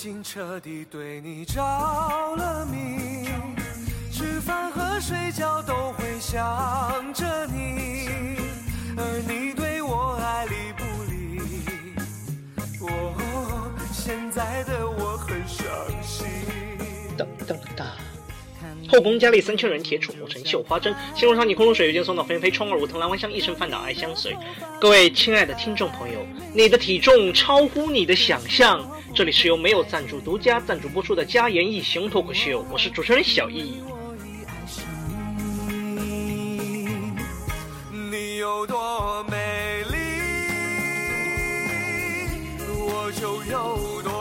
经彻底对你着了迷，吃饭和睡觉都会想着你，而你对我爱理不理。哦，现在的我很伤心。噔噔哒。后宫佳丽三千人，铁杵磨成绣花针。心如上你空如水，月间送到飞飞，冲而无藤兰花香，一生烦恼爱相随。各位亲爱的听众朋友，你的体重超乎你的想象。这里是由没有赞助、独家赞助播出的家言异形脱口秀，我是主持人小易。你有多美丽，我就有多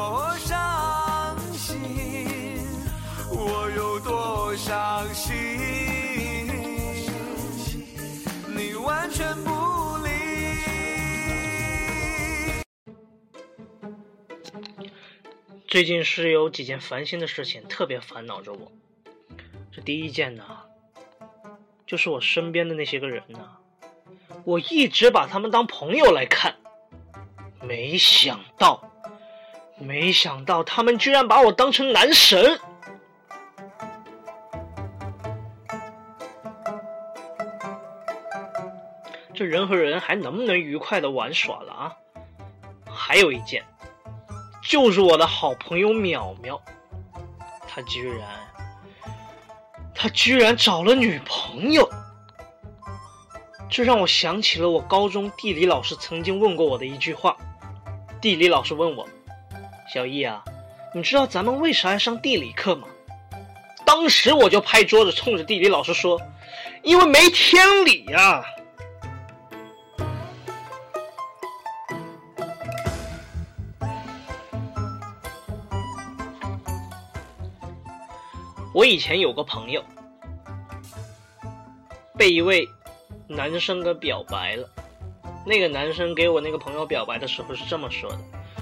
伤心，你完全不理。最近是有几件烦心的事情特别烦恼着我。这第一件呢，就是我身边的那些个人呢，我一直把他们当朋友来看，没想到，没想到他们居然把我当成男神。这人和人还能不能愉快的玩耍了啊？还有一件。就是我的好朋友淼淼，他居然，他居然找了女朋友，这让我想起了我高中地理老师曾经问过我的一句话。地理老师问我：“小易啊，你知道咱们为啥要上地理课吗？”当时我就拍桌子，冲着地理老师说：“因为没天理呀！”我以前有个朋友，被一位男生给表白了。那个男生给我那个朋友表白的时候是这么说的：“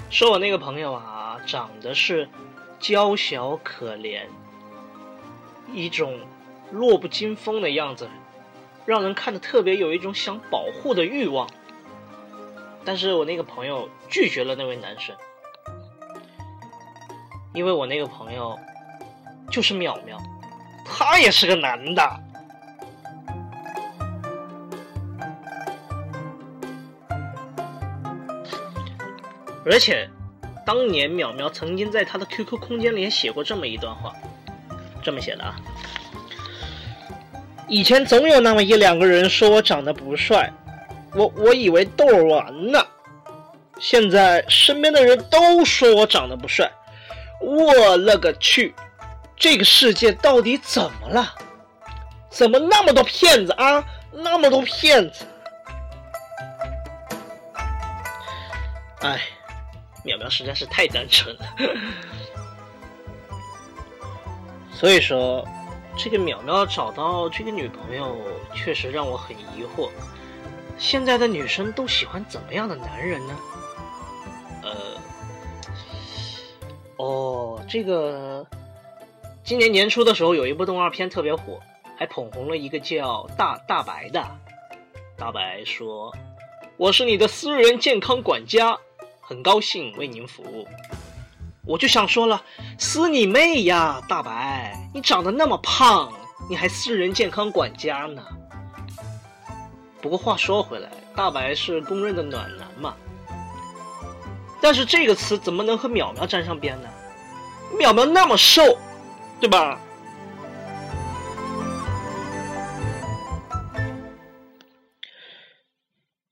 说我那个朋友啊，长得是娇小可怜，一种弱不禁风的样子，让人看着特别有一种想保护的欲望。”但是我那个朋友拒绝了那位男生，因为我那个朋友。就是淼淼，他也是个男的，而且当年淼淼曾经在他的 QQ 空间里写过这么一段话，这么写的啊：以前总有那么一两个人说我长得不帅，我我以为逗玩呢，现在身边的人都说我长得不帅，我勒个去！这个世界到底怎么了？怎么那么多骗子啊？那么多骗子！哎，淼淼实在是太单纯了。所以说，这个淼淼找到这个女朋友，确实让我很疑惑。现在的女生都喜欢怎么样的男人呢？呃，哦，这个。今年年初的时候，有一部动画片特别火，还捧红了一个叫大大白的。大白说：“我是你的私人健康管家，很高兴为您服务。”我就想说了，撕你妹呀，大白，你长得那么胖，你还私人健康管家呢？不过话说回来，大白是公认的暖男嘛。但是这个词怎么能和淼淼沾上边呢？淼淼那么瘦。对吧？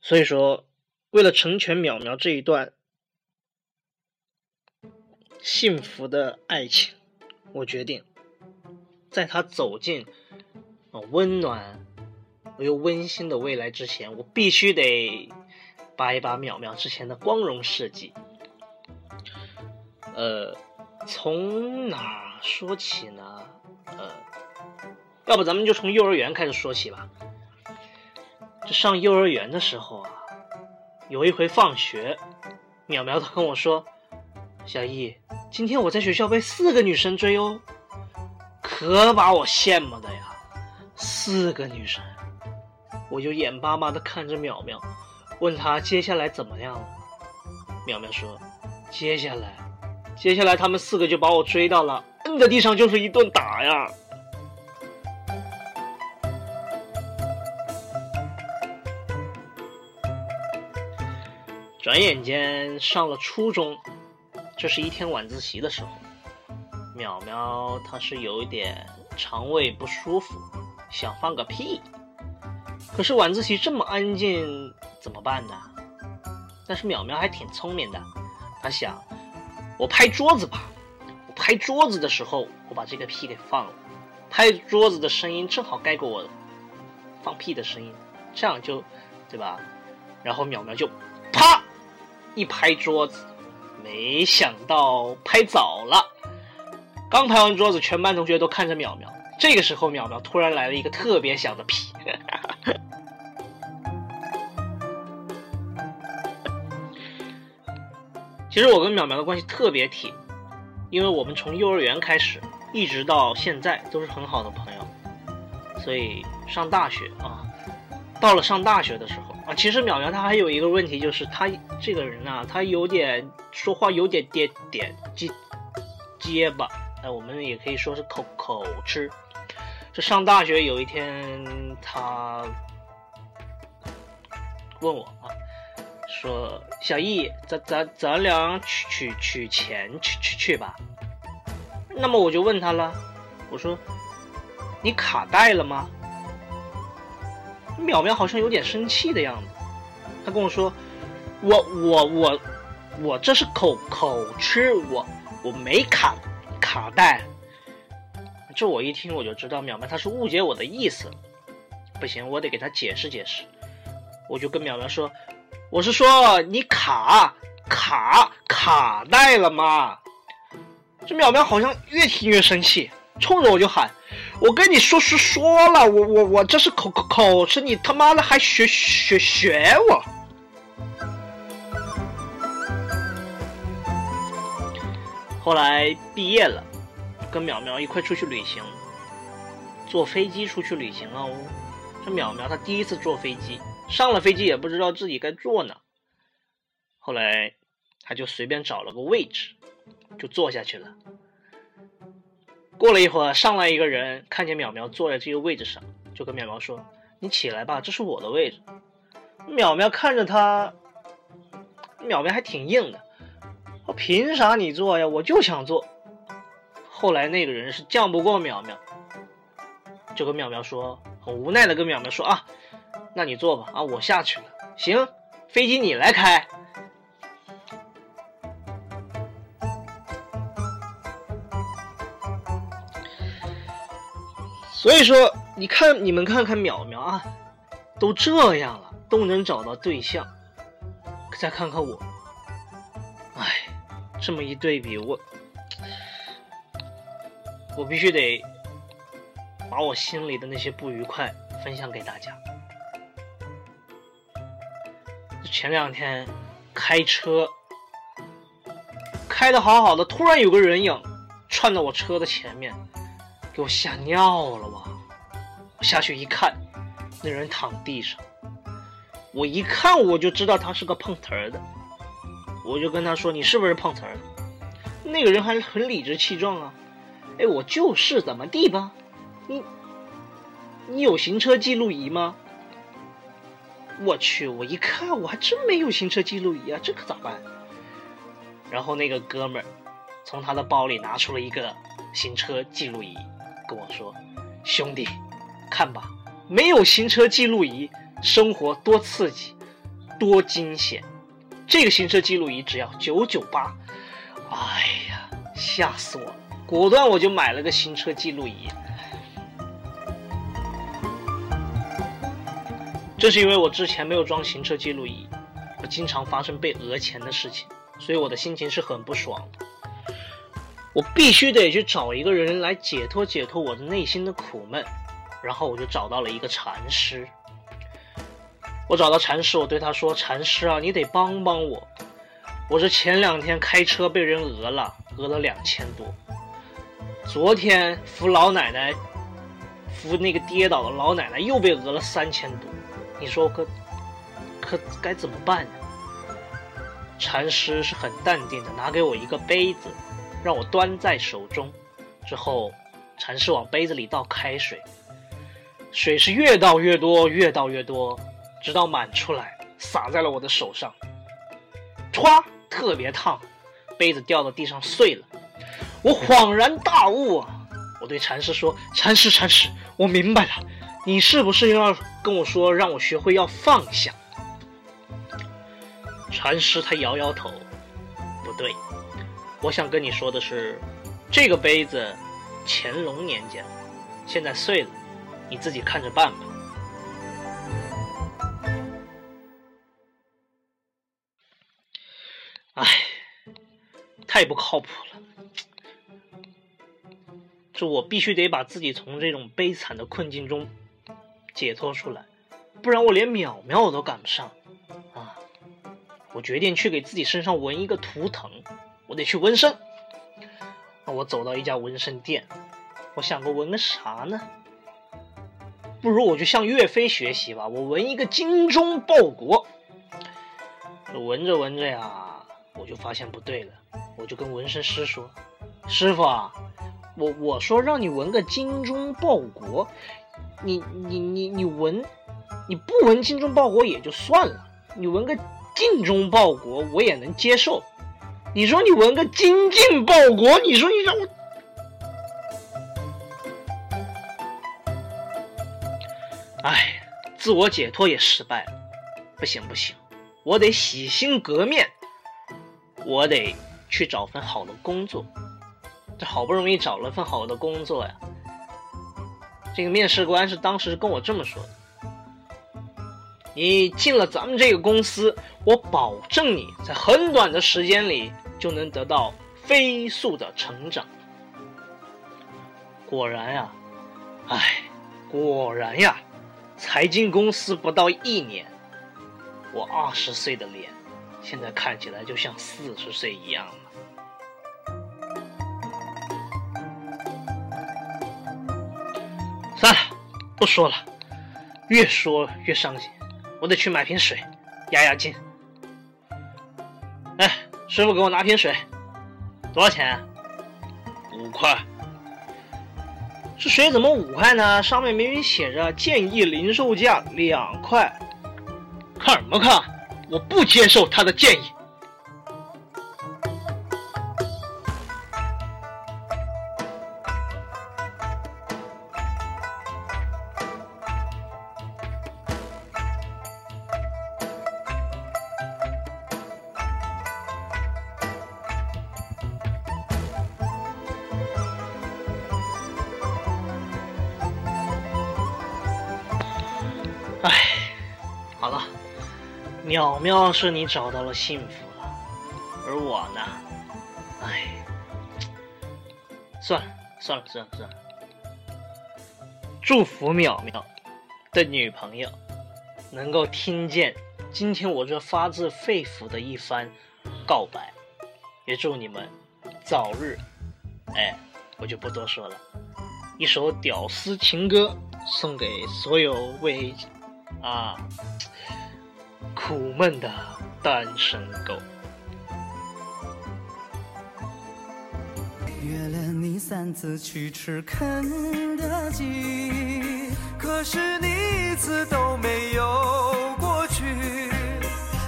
所以说，为了成全淼淼这一段幸福的爱情，我决定，在他走进啊温暖而又温馨的未来之前，我必须得扒一扒淼淼之前的光荣事迹。呃。从哪儿说起呢？呃，要不咱们就从幼儿园开始说起吧。这上幼儿园的时候啊，有一回放学，淼淼她跟我说：“小易，今天我在学校被四个女生追哦，可把我羡慕的呀！四个女生，我就眼巴巴的看着淼淼，问她接下来怎么样了。淼淼说：接下来，接下来他们四个就把我追到了，摁在地上就是一顿打呀。”转眼间上了初中，这是一天晚自习的时候，淼淼她是有一点肠胃不舒服，想放个屁。可是晚自习这么安静，怎么办呢？但是淼淼还挺聪明的，她想，我拍桌子吧。拍桌子的时候，我把这个屁给放了，拍桌子的声音正好盖过我放屁的声音，这样就，对吧？然后淼淼就啪。一拍桌子，没想到拍早了。刚拍完桌子，全班同学都看着淼淼。这个时候，淼淼突然来了一个特别响的屁。其实我跟淼淼的关系特别铁，因为我们从幼儿园开始，一直到现在都是很好的朋友。所以上大学啊，到了上大学的时候。啊，其实淼淼她还有一个问题，就是她这个人啊，她有点说话有点点点结结巴，哎，我们也可以说是口口吃。这上大学有一天，他问我啊，说小易，咱咱咱俩取取取钱去去去吧。那么我就问他了，我说你卡带了吗？淼淼好像有点生气的样子，他跟我说：“我我我我这是口口吃，我我没卡卡带。”这我一听我就知道淼淼他是误解我的意思，不行，我得给他解释解释。我就跟淼淼说：“我是说你卡卡卡带了吗？”这淼淼好像越听越生气，冲着我就喊。我跟你说说说了，我我我这是口口口吃，你他妈的还学学学我！后来毕业了，跟淼淼一块出去旅行，坐飞机出去旅行哦。这淼淼她第一次坐飞机，上了飞机也不知道自己该坐哪。后来，他就随便找了个位置，就坐下去了。过了一会儿，上来一个人，看见淼淼坐在这个位置上，就跟淼淼说：“你起来吧，这是我的位置。”淼淼看着他，淼淼还挺硬的：“我凭啥你坐呀？我就想坐。”后来那个人是犟不过淼淼，就跟淼淼说，很无奈的跟淼淼说：“啊，那你坐吧，啊，我下去了。行，飞机你来开。”所以说，你看，你们看看淼淼啊，都这样了，都能找到对象。再看看我，哎，这么一对比，我，我必须得把我心里的那些不愉快分享给大家。前两天开车开的好好的，突然有个人影窜到我车的前面。给我吓尿了吧！我下去一看，那人躺地上，我一看我就知道他是个碰瓷儿的，我就跟他说：“你是不是碰瓷儿？”那个人还很理直气壮啊！哎，我就是怎么地吧？你你有行车记录仪吗？我去，我一看我还真没有行车记录仪啊，这可咋办？然后那个哥们儿从他的包里拿出了一个行车记录仪。跟我说，兄弟，看吧，没有行车记录仪，生活多刺激，多惊险。这个行车记录仪只要九九八，哎呀，吓死我了！果断我就买了个行车记录仪。这是因为我之前没有装行车记录仪，我经常发生被讹钱的事情，所以我的心情是很不爽的。我必须得去找一个人来解脱解脱我的内心的苦闷。然后我就找到了一个禅师。我找到禅师，我对他说：“禅师啊，你得帮帮我。我这前两天开车被人讹了，讹了两千多。昨天扶老奶奶，扶那个跌倒的老奶奶又被讹了三千多。你说可可该怎么办呢？”禅师是很淡定的，拿给我一个杯子，让我端在手中。之后，禅师往杯子里倒开水，水是越倒越多，越倒越多，直到满出来，洒在了我的手上。歘，特别烫，杯子掉到地上碎了。我恍然大悟啊！我对禅师说：“禅师，禅师，我明白了，你是不是又要跟我说，让我学会要放下？”禅师他摇摇头，不对，我想跟你说的是，这个杯子乾隆年间，现在碎了，你自己看着办吧。哎，太不靠谱了！这我必须得把自己从这种悲惨的困境中解脱出来，不然我连淼淼我都赶不上啊！我决定去给自己身上纹一个图腾，我得去纹身。那我走到一家纹身店，我想过纹个啥呢？不如我就向岳飞学习吧，我纹一个精忠报国。纹着纹着呀，我就发现不对了，我就跟纹身师说：“师傅啊，我我说让你纹个精忠报国，你你你你纹，你不纹精忠报国也就算了，你纹个。”精忠报国，我也能接受。你说你纹个精进报国，你说你让我……哎，自我解脱也失败了。不行不行，我得洗心革面，我得去找份好的工作。这好不容易找了份好的工作呀，这个面试官是当时跟我这么说的。你进了咱们这个公司，我保证你在很短的时间里就能得到飞速的成长。果然呀，哎，果然呀，才进公司不到一年，我二十岁的脸，现在看起来就像四十岁一样。了，不说了，越说越伤心。我得去买瓶水，压压惊。哎，师傅，给我拿瓶水，多少钱？五块。这水怎么五块呢？上面明明写着建议零售价两块。看什么看？我不接受他的建议。淼淼是你找到了幸福了，而我呢，哎，算了算了算了算了，祝福淼淼的女朋友能够听见今天我这发自肺腑的一番告白，也祝你们早日，哎，我就不多说了，一首屌丝情歌送给所有为。啊，苦闷的单身狗。约了你三次去吃肯德基，可是你一次都没有过去，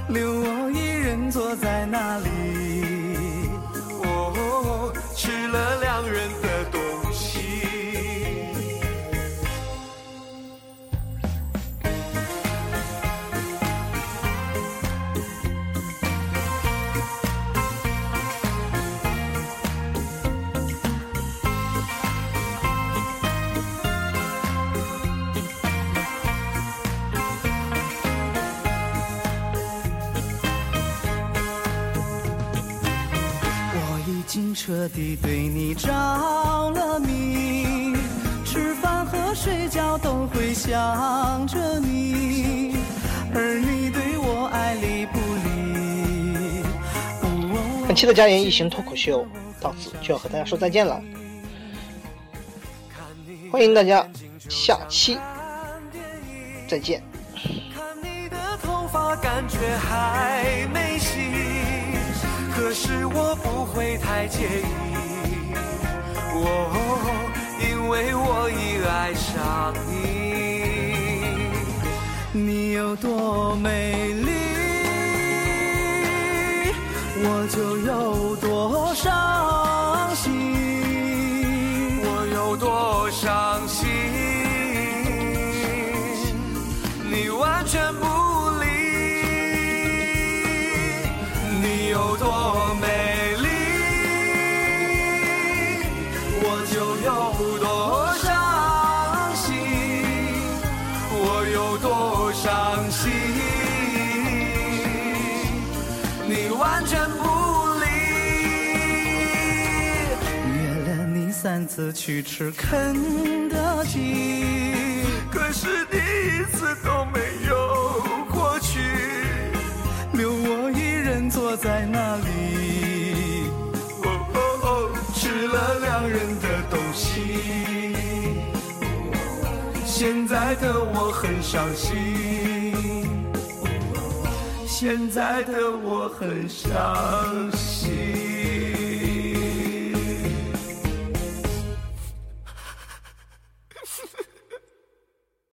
留我一人坐在那里。哦，吃了两人彻底对你着了迷，吃饭和睡觉都会想着你，而你对我爱理不理。本期的家言一行脱口秀到此就要和大家说再见了，欢迎大家下期再见。看你的头发，感觉还没洗，是我不会太介意，哦，因为我已爱上你。你有多美丽，我就有多伤心，我有多伤三次去吃肯德基，可是第一次都没有过去，留我一人坐在那里，哦哦哦，吃了两人的东西。现在的我很伤心，现在的我很伤心。